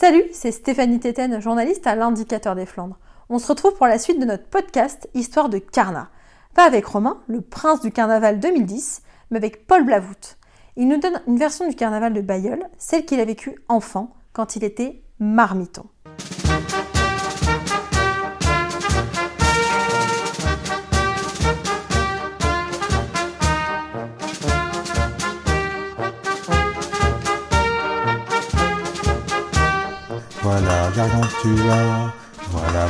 Salut, c'est Stéphanie Téten, journaliste à l'Indicateur des Flandres. On se retrouve pour la suite de notre podcast Histoire de Carnat. Pas avec Romain, le prince du carnaval 2010, mais avec Paul Blavout. Il nous donne une version du carnaval de Bayeul, celle qu'il a vécue enfant, quand il était marmiton. Gargantua, voilà.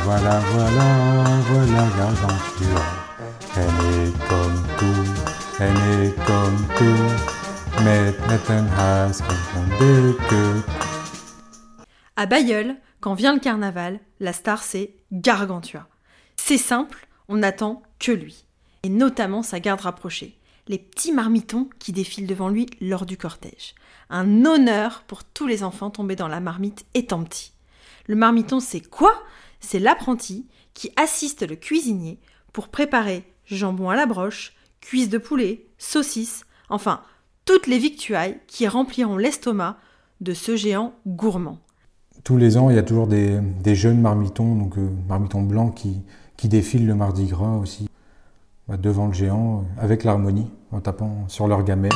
À Bayeul, quand vient le carnaval, la star c'est Gargantua. C'est simple, on n'attend que lui, et notamment sa garde rapprochée, les petits marmitons qui défilent devant lui lors du cortège. Un honneur pour tous les enfants tombés dans la marmite étant petits. Le marmiton, c'est quoi? C'est l'apprenti qui assiste le cuisinier pour préparer jambon à la broche, cuisses de poulet, saucisses, enfin toutes les victuailles qui rempliront l'estomac de ce géant gourmand. Tous les ans, il y a toujours des, des jeunes marmitons, donc euh, marmitons blancs, qui, qui défilent le mardi gras aussi, bah, devant le géant, euh, avec l'harmonie, en tapant sur leur gamelle.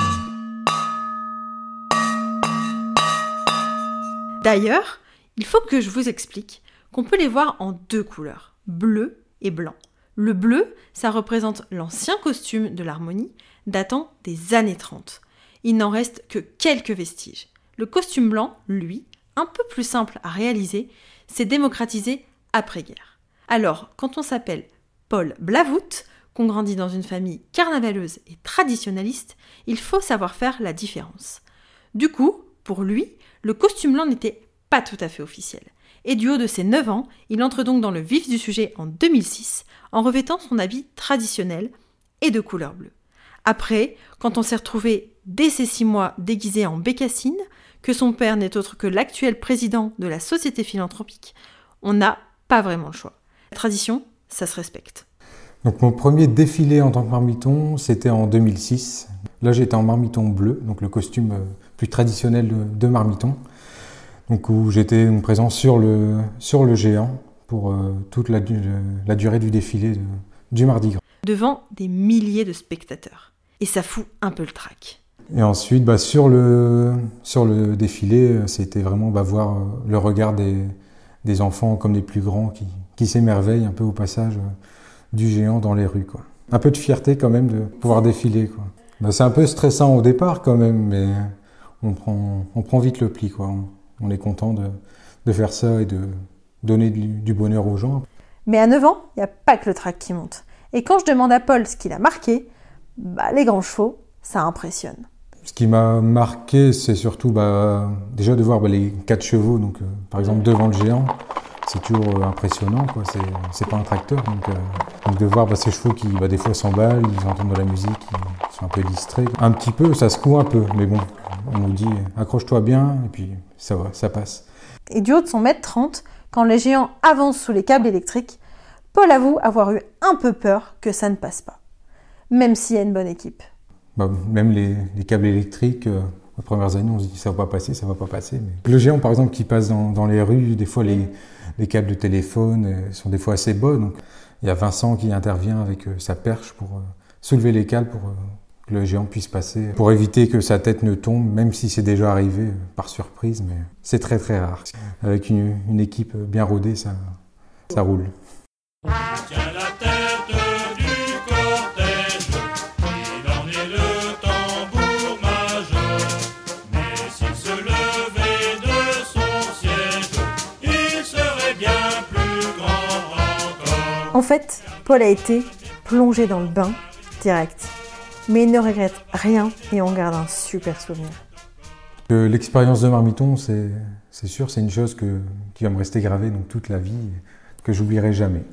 D'ailleurs, il faut que je vous explique qu'on peut les voir en deux couleurs, bleu et blanc. Le bleu, ça représente l'ancien costume de l'harmonie datant des années 30. Il n'en reste que quelques vestiges. Le costume blanc, lui, un peu plus simple à réaliser, s'est démocratisé après-guerre. Alors, quand on s'appelle Paul Blavout, qu'on grandit dans une famille carnavaleuse et traditionnaliste, il faut savoir faire la différence. Du coup, pour lui, le costume blanc n'était pas tout à fait officiel. Et du haut de ses 9 ans, il entre donc dans le vif du sujet en 2006 en revêtant son habit traditionnel et de couleur bleue. Après, quand on s'est retrouvé dès ses 6 mois déguisé en bécassine, que son père n'est autre que l'actuel président de la société philanthropique, on n'a pas vraiment le choix. La tradition, ça se respecte. Donc mon premier défilé en tant que marmiton, c'était en 2006. Là, j'étais en marmiton bleu, donc le costume euh, plus traditionnel de marmiton donc où j'étais présent sur le, sur le géant pour euh, toute la, la, durée du défilé du Mardi Gras. Devant des milliers de spectateurs. Et ça fout un peu le trac. Et ensuite, bah, sur, le, sur le défilé, c'était vraiment bah, voir euh, le regard des, des, enfants comme des plus grands qui, qui s'émerveillent un peu au passage euh, du géant dans les rues. Quoi. Un peu de fierté quand même de pouvoir défiler. Quoi. Bah, c'est un peu stressant au départ quand même, mais on prend, on prend vite le pli. Quoi on est content de, faire ça et de donner du, bonheur aux gens. Mais à 9 ans, il n'y a pas que le trac qui monte. Et quand je demande à Paul ce qu'il a marqué, bah, les grands chevaux, ça impressionne. Ce qui m'a marqué, c'est surtout bah, déjà de voir bah, les quatre chevaux, donc euh, par exemple devant le géant, c'est toujours euh, impressionnant, quoi. C'est, pas un tracteur, donc, euh, de voir ces chevaux qui des fois s'emballent, ils entendent de la musique, ils sont un peu distraits. Un petit peu, ça secoue un peu, mais bon, on nous dit accroche-toi bien, et puis ça va, ça passe. Et du haut de son mètre 30, quand les géants avancent sous les câbles électriques, Paul avoue avoir eu un peu peur que ça ne passe pas, même s'il y a une bonne équipe. Bah, même les, câbles électriques, euh, les premières années, on se dit ça va pas passer, ça va pas passer. Mais... Le géant, par exemple, qui passe dans, les rues, des fois les, les, câbles de téléphone euh, sont des fois assez bas. Donc il y a Vincent qui intervient avec euh, sa perche pour soulever les câbles pour que le géant puisse passer, pour éviter que sa tête ne tombe, même si c'est déjà arrivé par surprise, mais c'est très très rare. Avec une, équipe bien rodée, ça roule. En fait, Paul a été plongé dans le bain direct mais il ne regrette rien et on garde un super souvenir. L'expérience de Marmiton, c'est sûr, c'est une chose qui va me rester gravée donc, toute la vie, que j'oublierai jamais.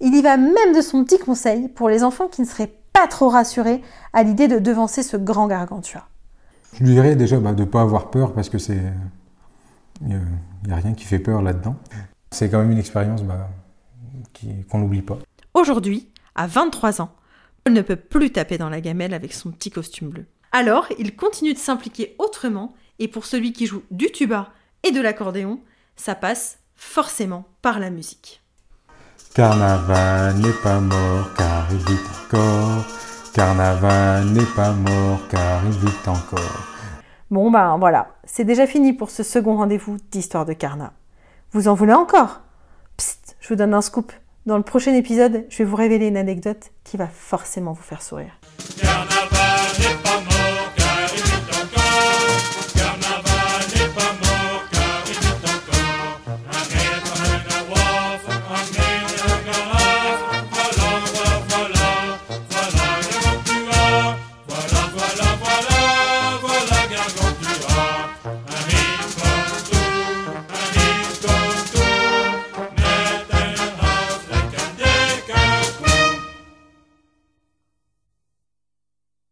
Il y va même de son petit conseil pour les enfants qui ne seraient pas trop rassurés à l'idée de devancer ce grand gargantua. Je lui dirais déjà bah, de ne pas avoir peur parce que c'est. Il n'y a, rien qui fait peur là-dedans. C'est quand même une expérience bah, qu'on n'oublie pas. Aujourd'hui, à 23 ans, Paul ne peut plus taper dans la gamelle avec son petit costume bleu. Alors, il continue de s'impliquer autrement, et pour celui qui joue du tuba et de l'accordéon, ça passe forcément par la musique. Carnaval n'est pas mort car il vit encore. Carnaval n'est pas mort car il vit encore. Bon ben voilà, c'est déjà fini pour ce second rendez-vous d'Histoire de Carna. Vous en voulez encore? Psst, je vous donne un scoop. Dans le prochain épisode, je vais vous révéler une anecdote qui va forcément vous faire sourire.